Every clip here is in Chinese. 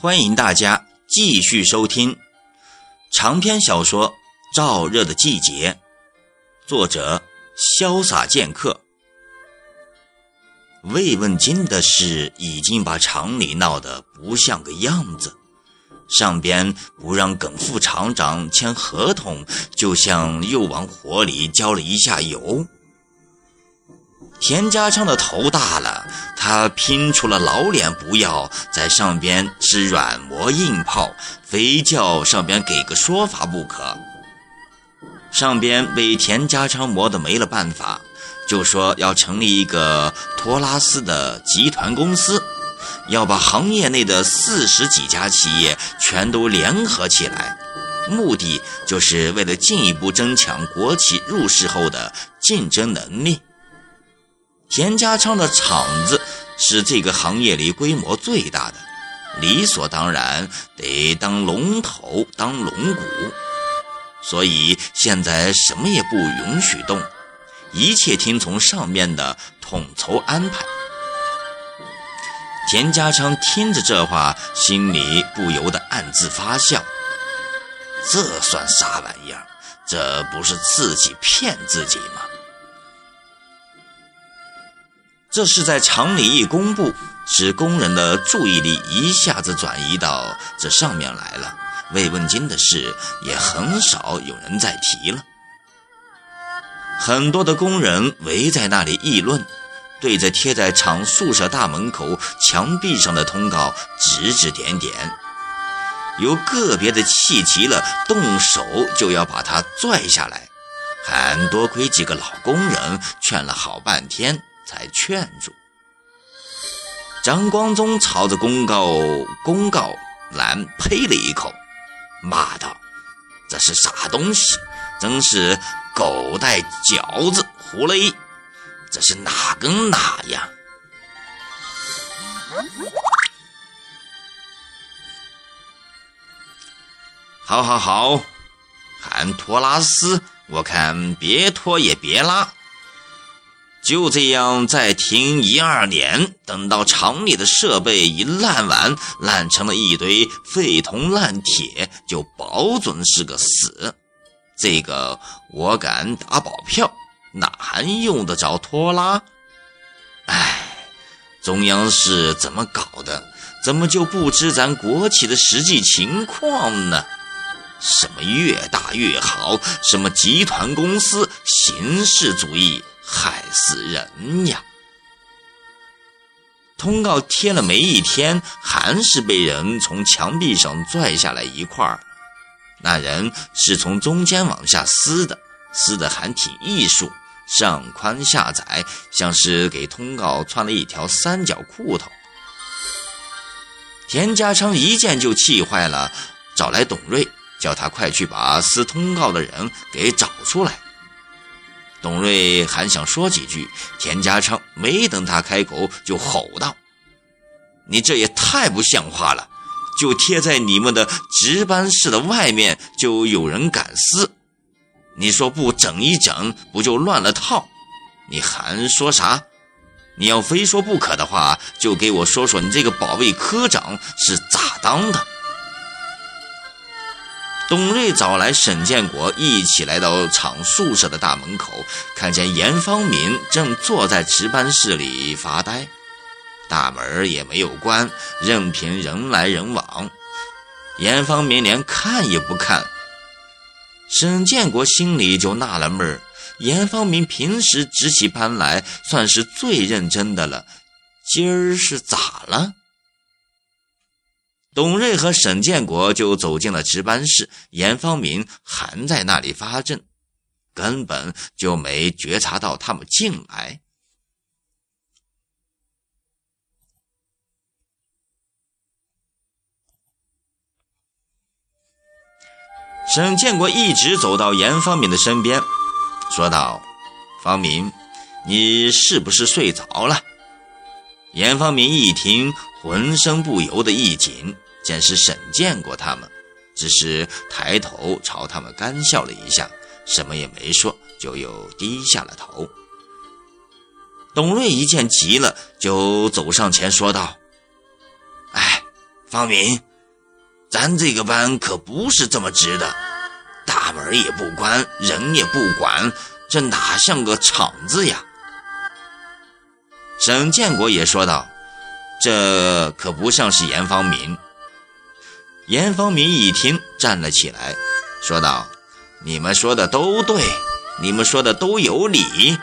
欢迎大家继续收听长篇小说《燥热的季节》，作者潇洒剑客。慰问金的事已经把厂里闹得不像个样子，上边不让耿副厂长签合同，就像又往火里浇了一下油。田家昌的头大了，他拼出了老脸不要，在上边是软磨硬泡，非叫上边给个说法不可。上边被田家昌磨得没了办法，就说要成立一个托拉斯的集团公司，要把行业内的四十几家企业全都联合起来，目的就是为了进一步增强国企入市后的竞争能力。田家昌的厂子是这个行业里规模最大的，理所当然得当龙头、当龙骨，所以现在什么也不允许动，一切听从上面的统筹安排。田家昌听着这话，心里不由得暗自发笑：这算啥玩意儿？这不是自己骗自己吗？这是在厂里一公布，使工人的注意力一下子转移到这上面来了。慰问金的事也很少有人再提了。很多的工人围在那里议论，对着贴在厂宿舍大门口墙壁上的通告指指点点。有个别的气急了，动手就要把它拽下来，还多亏几个老工人劝了好半天。才劝住。张光宗朝着公告公告栏呸了一口，骂道：“这是啥东西？真是狗带饺子胡勒！这是哪跟哪呀？”好好好，喊托拉斯，我看别拖也别拉。就这样再停一二年，等到厂里的设备一烂完，烂成了一堆废铜烂铁，就保准是个死。这个我敢打保票，哪还用得着拖拉？哎，中央是怎么搞的？怎么就不知咱国企的实际情况呢？什么越大越好？什么集团公司？形式主义？死人呀！通告贴了没一天，还是被人从墙壁上拽下来一块儿。那人是从中间往下撕的，撕的还挺艺术，上宽下窄，像是给通告穿了一条三角裤头。田家昌一见就气坏了，找来董瑞，叫他快去把撕通告的人给找出来。董瑞还想说几句，田家昌没等他开口，就吼道：“你这也太不像话了！就贴在你们的值班室的外面，就有人敢撕？你说不整一整，不就乱了套？你还说啥？你要非说不可的话，就给我说说你这个保卫科长是咋当的？”董瑞找来沈建国，一起来到厂宿舍的大门口，看见严方明正坐在值班室里发呆，大门也没有关，任凭人来人往。严方明连看也不看。沈建国心里就纳了闷儿：严方明平时值起班来算是最认真的了，今儿是咋了？董瑞和沈建国就走进了值班室，严方明还在那里发怔，根本就没觉察到他们进来。沈建国一直走到严方明的身边，说道：“方明，你是不是睡着了？”严方明一听，浑身不由得一紧。见是沈建国他们，只是抬头朝他们干笑了一下，什么也没说，就又低下了头。董瑞一见急了，就走上前说道：“哎，方明，咱这个班可不是这么值的，大门也不关，人也不管，这哪像个厂子呀？沈建国也说道：“这可不像是严方明。”严方明一听，站了起来，说道：“你们说的都对，你们说的都有理，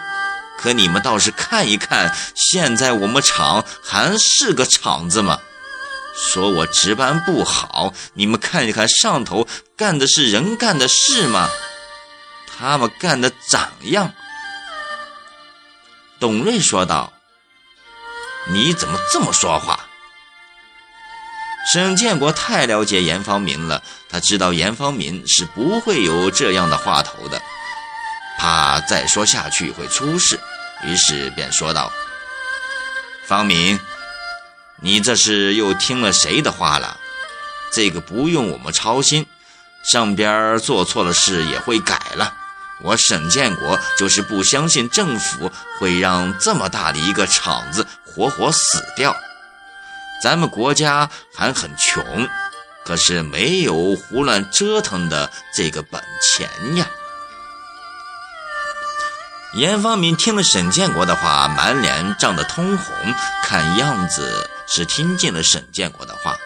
可你们倒是看一看，现在我们厂还是个厂子吗？说我值班不好，你们看一看上头干的是人干的事吗？他们干的咋样？”董瑞说道。你怎么这么说话？沈建国太了解严方明了，他知道严方明是不会有这样的话头的，怕再说下去会出事，于是便说道：“方明，你这是又听了谁的话了？这个不用我们操心，上边做错了事也会改了。我沈建国就是不相信政府会让这么大的一个厂子。”活活死掉！咱们国家还很穷，可是没有胡乱折腾的这个本钱呀。严方明听了沈建国的话，满脸涨得通红，看样子是听进了沈建国的话。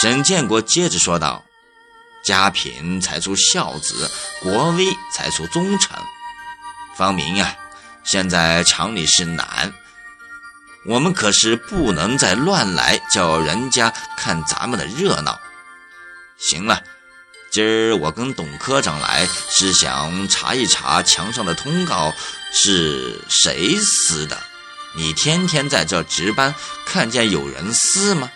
沈建国接着说道：“家贫才出孝子，国威才出忠臣。方明啊，现在厂里是难。”我们可是不能再乱来，叫人家看咱们的热闹。行了，今儿我跟董科长来，是想查一查墙上的通告是谁撕的。你天天在这值班，看见有人撕吗？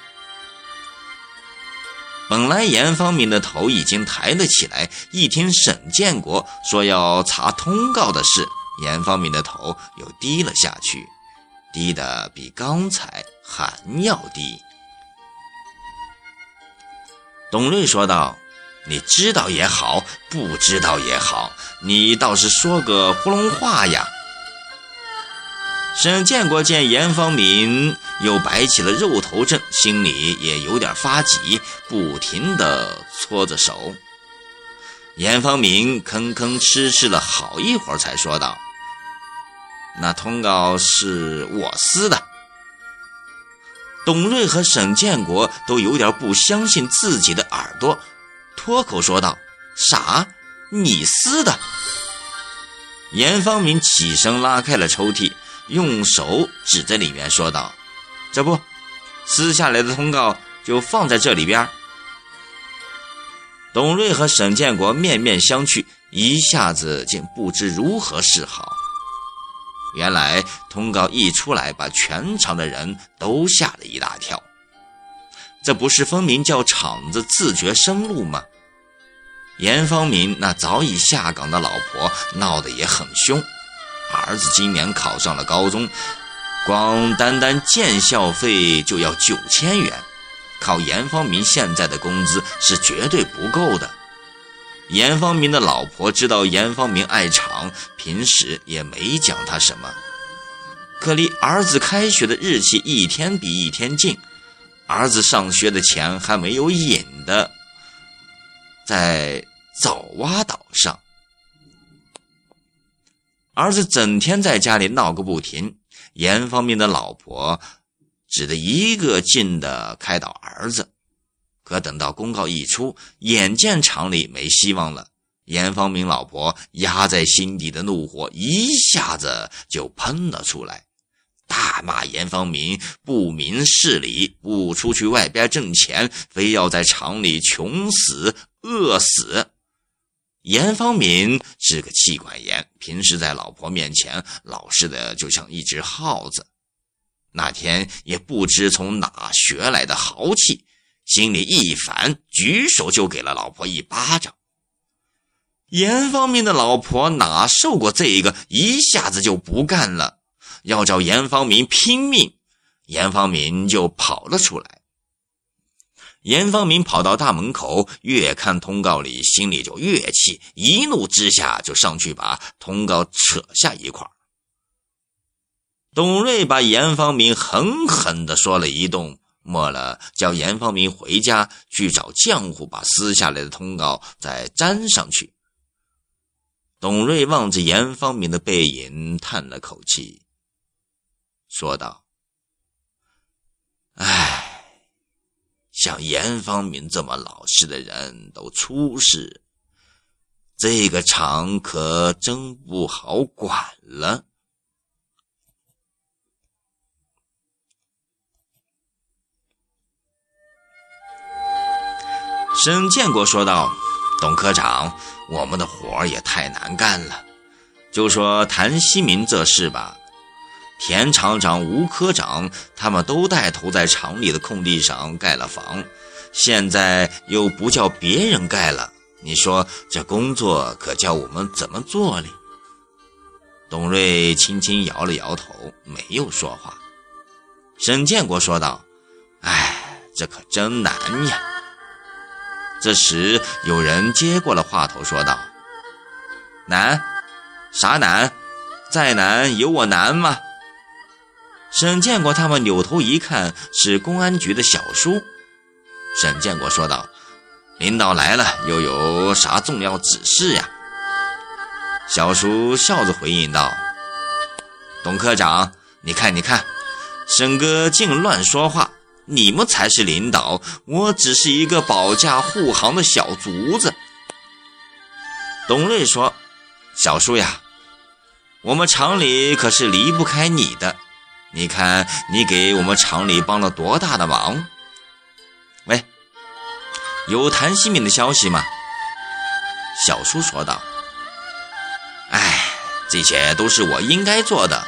本来严方明的头已经抬了起来，一听沈建国说要查通告的事，严方明的头又低了下去。低的比刚才还要低。董瑞说道：“你知道也好，不知道也好，你倒是说个囫囵话呀。”沈建国见严方明又摆起了肉头阵，心里也有点发急，不停的搓着手。严方明吭吭哧哧了好一会儿，才说道。那通告是我撕的。董瑞和沈建国都有点不相信自己的耳朵，脱口说道：“啥？你撕的？”严方明起身拉开了抽屉，用手指着里面说道：“这不，撕下来的通告就放在这里边。”董瑞和沈建国面面相觑，一下子竟不知如何是好。原来通告一出来，把全场的人都吓了一大跳。这不是分明叫厂子自绝生路吗？严方明那早已下岗的老婆闹得也很凶，儿子今年考上了高中，光单单建校费就要九千元，靠严方明现在的工资是绝对不够的。严方明的老婆知道严方明爱厂，平时也没讲他什么。可离儿子开学的日期一天比一天近，儿子上学的钱还没有引的，在枣洼岛上，儿子整天在家里闹个不停。严方明的老婆只得一个劲的开导儿子。可等到公告一出，眼见厂里没希望了，严方明老婆压在心底的怒火一下子就喷了出来，大骂严方明不明事理，不出去外边挣钱，非要在厂里穷死饿死。严方明是个妻管严，平时在老婆面前老实的就像一只耗子，那天也不知从哪学来的豪气。心里一烦，举手就给了老婆一巴掌。严方明的老婆哪受过这个，一下子就不干了，要找严方明拼命。严方明就跑了出来。严方明跑到大门口，越看通告里，心里就越气，一怒之下就上去把通告扯下一块。董瑞把严方明狠狠地说了一顿。末了叫严方明回家去找浆糊，把撕下来的通告再粘上去。董瑞望着严方明的背影，叹了口气，说道：“唉，像严方明这么老实的人都出事，这个厂可真不好管了。”沈建国说道：“董科长，我们的活也太难干了。就说谭希明这事吧，田厂长、吴科长他们都带头在厂里的空地上盖了房，现在又不叫别人盖了，你说这工作可叫我们怎么做哩？”董瑞轻轻摇了摇头，没有说话。沈建国说道：“哎，这可真难呀。”这时，有人接过了话头，说道：“难？啥难？再难有我难吗？”沈建国他们扭头一看，是公安局的小叔。沈建国说道：“领导来了，又有啥重要指示呀？”小叔笑着回应道：“董科长，你看，你看，沈哥净乱说话。”你们才是领导，我只是一个保驾护航的小卒子。董瑞说：“小叔呀，我们厂里可是离不开你的。你看，你给我们厂里帮了多大的忙。”喂，有谭希敏的消息吗？小叔说道：“哎，这些都是我应该做的，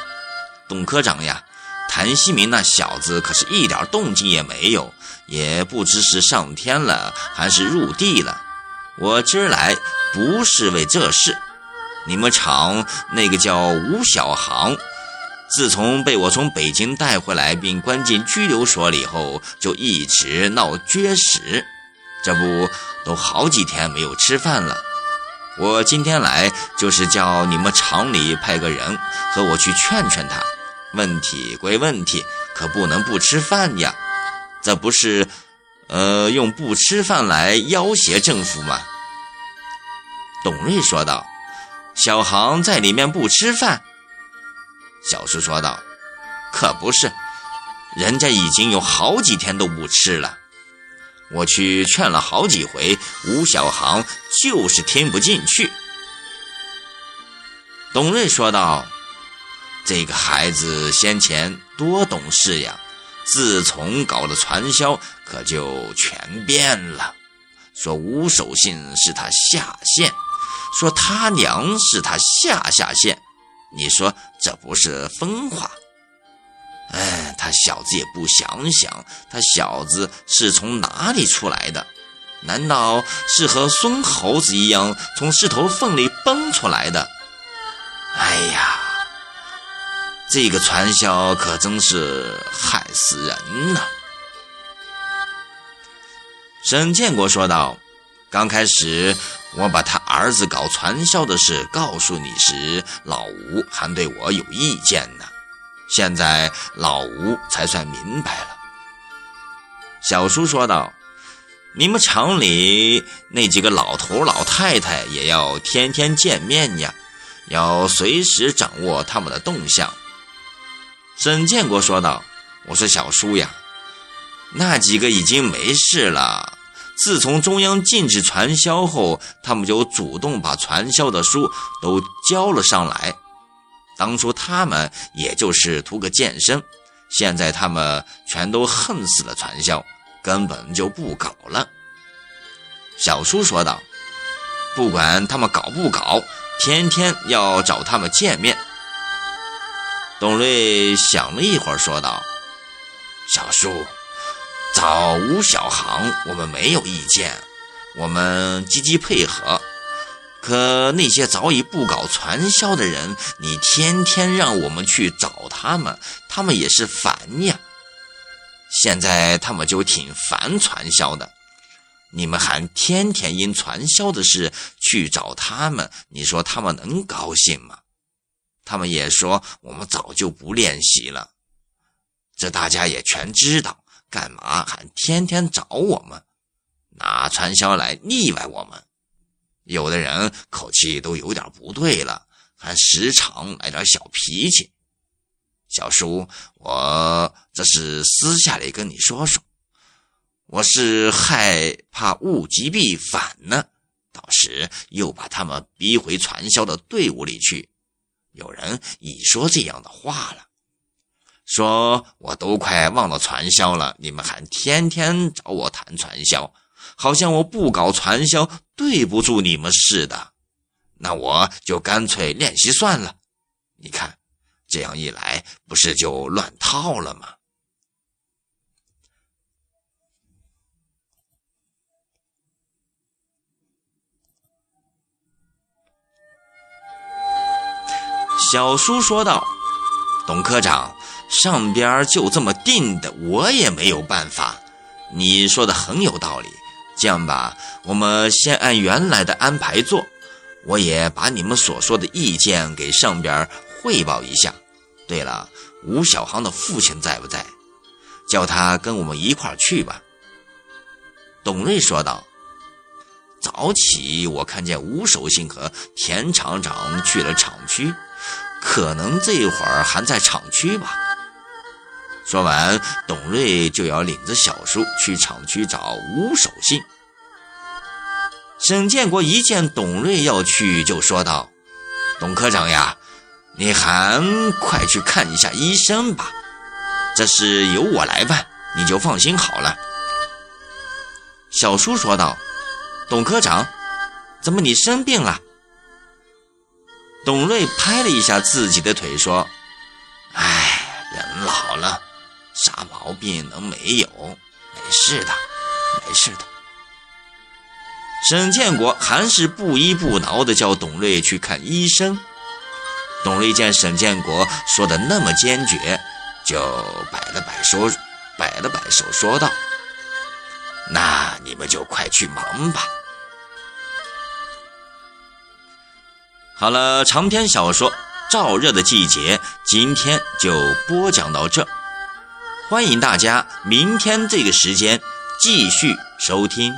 董科长呀。”谭希明那小子可是一点动静也没有，也不知是上天了还是入地了。我今儿来不是为这事。你们厂那个叫吴小航，自从被我从北京带回来并关进拘留所里后，就一直闹绝食，这不都好几天没有吃饭了。我今天来就是叫你们厂里派个人和我去劝劝他。问题归问题，可不能不吃饭呀！这不是，呃，用不吃饭来要挟政府吗？董瑞说道：“小航在里面不吃饭。”小叔说道：“可不是，人家已经有好几天都不吃了。我去劝了好几回，吴小航就是听不进去。”董瑞说道。这个孩子先前多懂事呀，自从搞了传销，可就全变了。说吴守信是他下线，说他娘是他下下线，你说这不是疯话？哎，他小子也不想想，他小子是从哪里出来的？难道是和孙猴子一样从石头缝里蹦出来的？哎呀！这个传销可真是害死人呐！沈建国说道：“刚开始我把他儿子搞传销的事告诉你时，老吴还对我有意见呢。现在老吴才算明白了。”小叔说道：“你们厂里那几个老头老太太也要天天见面呀，要随时掌握他们的动向。”沈建国说道：“我说小叔呀，那几个已经没事了。自从中央禁止传销后，他们就主动把传销的书都交了上来。当初他们也就是图个健身，现在他们全都恨死了传销，根本就不搞了。”小叔说道：“不管他们搞不搞，天天要找他们见面。”董瑞想了一会儿，说道：“小叔，找吴小航，我们没有意见，我们积极配合。可那些早已不搞传销的人，你天天让我们去找他们，他们也是烦呀。现在他们就挺烦传销的，你们还天天因传销的事去找他们，你说他们能高兴吗？”他们也说我们早就不练习了，这大家也全知道。干嘛还天天找我们，拿传销来腻歪我们？有的人口气都有点不对了，还时常来点小脾气。小叔，我这是私下里跟你说说，我是害怕物极必反呢，到时又把他们逼回传销的队伍里去。有人已说这样的话了，说我都快忘了传销了，你们还天天找我谈传销，好像我不搞传销对不住你们似的。那我就干脆练习算了。你看。这样一来，不是就乱套了吗？小叔说道：“董科长，上边就这么定的，我也没有办法。你说的很有道理。这样吧，我们先按原来的安排做。我也把你们所说的意见给上边。”汇报一下。对了，吴小航的父亲在不在？叫他跟我们一块去吧。董瑞说道：“早起我看见吴守信和田厂长去了厂区，可能这会儿还在厂区吧。”说完，董瑞就要领着小叔去厂区找吴守信。沈建国一见董瑞要去，就说道：“董科长呀。”你还快去看一下医生吧，这事由我来办，你就放心好了。”小叔说道。“董科长，怎么你生病了？”董瑞拍了一下自己的腿说：“哎，人老了，啥毛病能没有？没事的，没事的。”沈建国还是不依不挠的叫董瑞去看医生。董瑞见沈建国说的那么坚决，就摆了摆手，摆了摆手说道：“那你们就快去忙吧。”好了，长篇小说《燥热的季节》今天就播讲到这，欢迎大家明天这个时间继续收听。